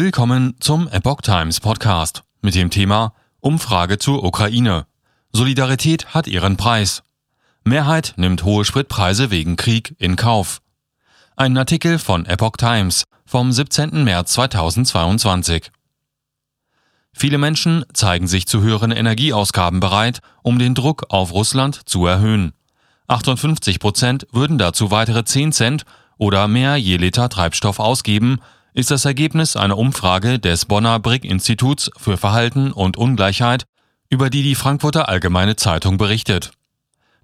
Willkommen zum Epoch Times Podcast mit dem Thema Umfrage zur Ukraine. Solidarität hat ihren Preis. Mehrheit nimmt hohe Spritpreise wegen Krieg in Kauf. Ein Artikel von Epoch Times vom 17. März 2022. Viele Menschen zeigen sich zu höheren Energieausgaben bereit, um den Druck auf Russland zu erhöhen. 58 Prozent würden dazu weitere 10 Cent oder mehr je Liter Treibstoff ausgeben, ist das Ergebnis einer Umfrage des Bonner Brick-Instituts für Verhalten und Ungleichheit, über die die Frankfurter Allgemeine Zeitung berichtet.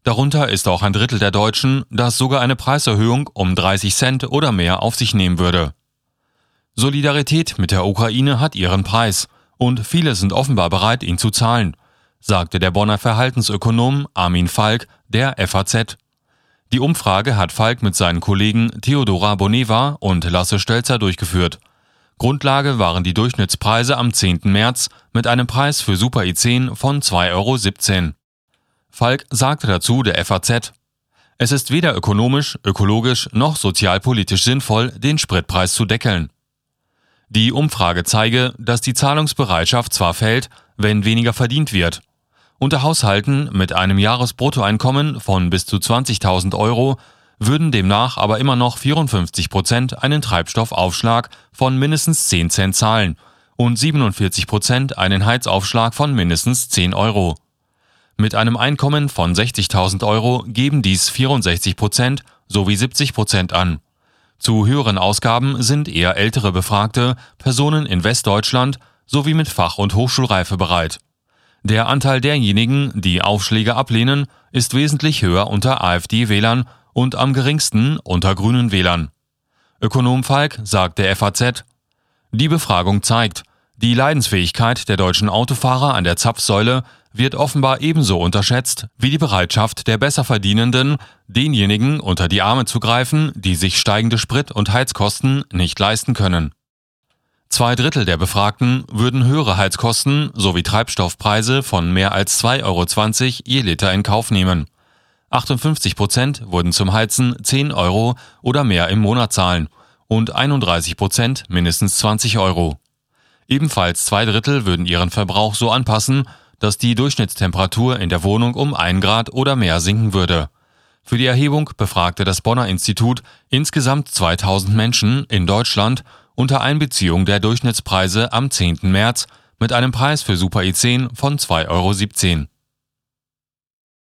Darunter ist auch ein Drittel der Deutschen, das sogar eine Preiserhöhung um 30 Cent oder mehr auf sich nehmen würde. Solidarität mit der Ukraine hat ihren Preis und viele sind offenbar bereit, ihn zu zahlen, sagte der Bonner Verhaltensökonom Armin Falk der FAZ. Die Umfrage hat Falk mit seinen Kollegen Theodora Boneva und Lasse Stelzer durchgeführt. Grundlage waren die Durchschnittspreise am 10. März mit einem Preis für Super i10 von 2,17 Euro. Falk sagte dazu der FAZ, es ist weder ökonomisch, ökologisch noch sozialpolitisch sinnvoll, den Spritpreis zu deckeln. Die Umfrage zeige, dass die Zahlungsbereitschaft zwar fällt, wenn weniger verdient wird unter Haushalten mit einem Jahresbruttoeinkommen von bis zu 20.000 Euro würden demnach aber immer noch 54 Prozent einen Treibstoffaufschlag von mindestens 10 Cent zahlen und 47 Prozent einen Heizaufschlag von mindestens 10 Euro. Mit einem Einkommen von 60.000 Euro geben dies 64 Prozent sowie 70 Prozent an. Zu höheren Ausgaben sind eher ältere Befragte, Personen in Westdeutschland sowie mit Fach- und Hochschulreife bereit. Der Anteil derjenigen, die Aufschläge ablehnen, ist wesentlich höher unter AfD-Wählern und am geringsten unter grünen Wählern. Ökonom Falk sagt der FAZ, die Befragung zeigt, die Leidensfähigkeit der deutschen Autofahrer an der Zapfsäule wird offenbar ebenso unterschätzt wie die Bereitschaft der Besserverdienenden, denjenigen unter die Arme zu greifen, die sich steigende Sprit- und Heizkosten nicht leisten können. Zwei Drittel der Befragten würden höhere Heizkosten sowie Treibstoffpreise von mehr als 2,20 Euro je Liter in Kauf nehmen. 58 Prozent würden zum Heizen 10 Euro oder mehr im Monat zahlen und 31 Prozent mindestens 20 Euro. Ebenfalls zwei Drittel würden ihren Verbrauch so anpassen, dass die Durchschnittstemperatur in der Wohnung um 1 Grad oder mehr sinken würde. Für die Erhebung befragte das Bonner Institut insgesamt 2000 Menschen in Deutschland unter Einbeziehung der Durchschnittspreise am 10. März mit einem Preis für Super E10 von 2,17 Euro.